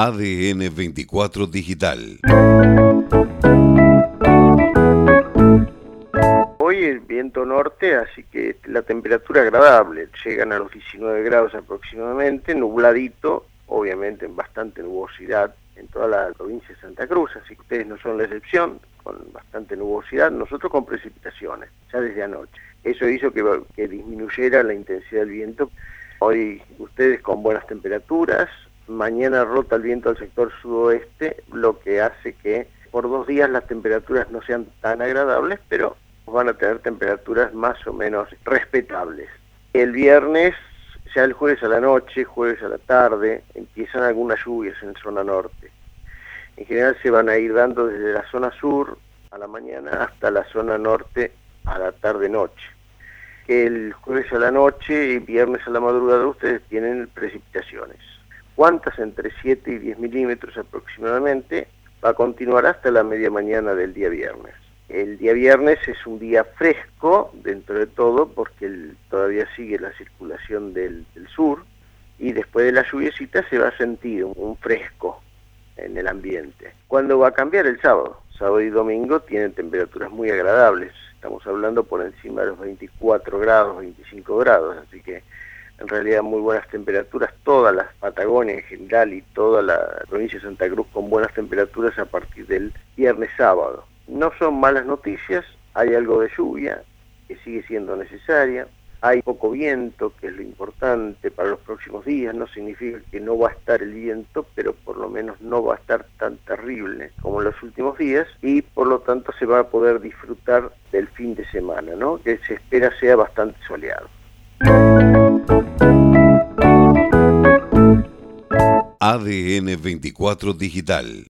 ADN 24 Digital. Hoy el viento norte, así que la temperatura agradable, llegan a los 19 grados aproximadamente, nubladito, obviamente en bastante nubosidad en toda la provincia de Santa Cruz, así que ustedes no son la excepción, con bastante nubosidad, nosotros con precipitaciones, ya desde anoche. Eso hizo que, que disminuyera la intensidad del viento. Hoy ustedes con buenas temperaturas, mañana rota el viento al sector sudoeste, lo que hace que por dos días las temperaturas no sean tan agradables, pero van a tener temperaturas más o menos respetables. El viernes, ya el jueves a la noche, jueves a la tarde, empiezan algunas lluvias en zona norte. En general se van a ir dando desde la zona sur a la mañana hasta la zona norte a la tarde-noche. El jueves a la noche y viernes a la madrugada ustedes tienen precipitaciones. ¿Cuántas? Entre 7 y 10 milímetros aproximadamente. Va a continuar hasta la media mañana del día viernes. El día viernes es un día fresco dentro de todo porque todavía sigue la circulación del, sur y después de la lluviecita se va a sentir un fresco en el ambiente. ¿Cuándo va a cambiar? El sábado. Sábado y domingo tienen temperaturas muy agradables. Estamos hablando por encima de los 24 grados, 25 grados, así que en realidad muy buenas temperaturas, todas las Patagonia en general y toda la provincia de Santa Cruz con buenas temperaturas a partir del viernes sábado. No son malas noticias, hay algo de lluvia que sigue siendo necesaria, hay poco viento, que es lo importante para los próximos días, no significa que no va a estar el viento, pero por lo menos no va a estar tan terrible como en los últimos días y por lo tanto se va a poder disfrutar del fin de semana, ¿no? que se espera sea bastante soleado. ADN 24 Digital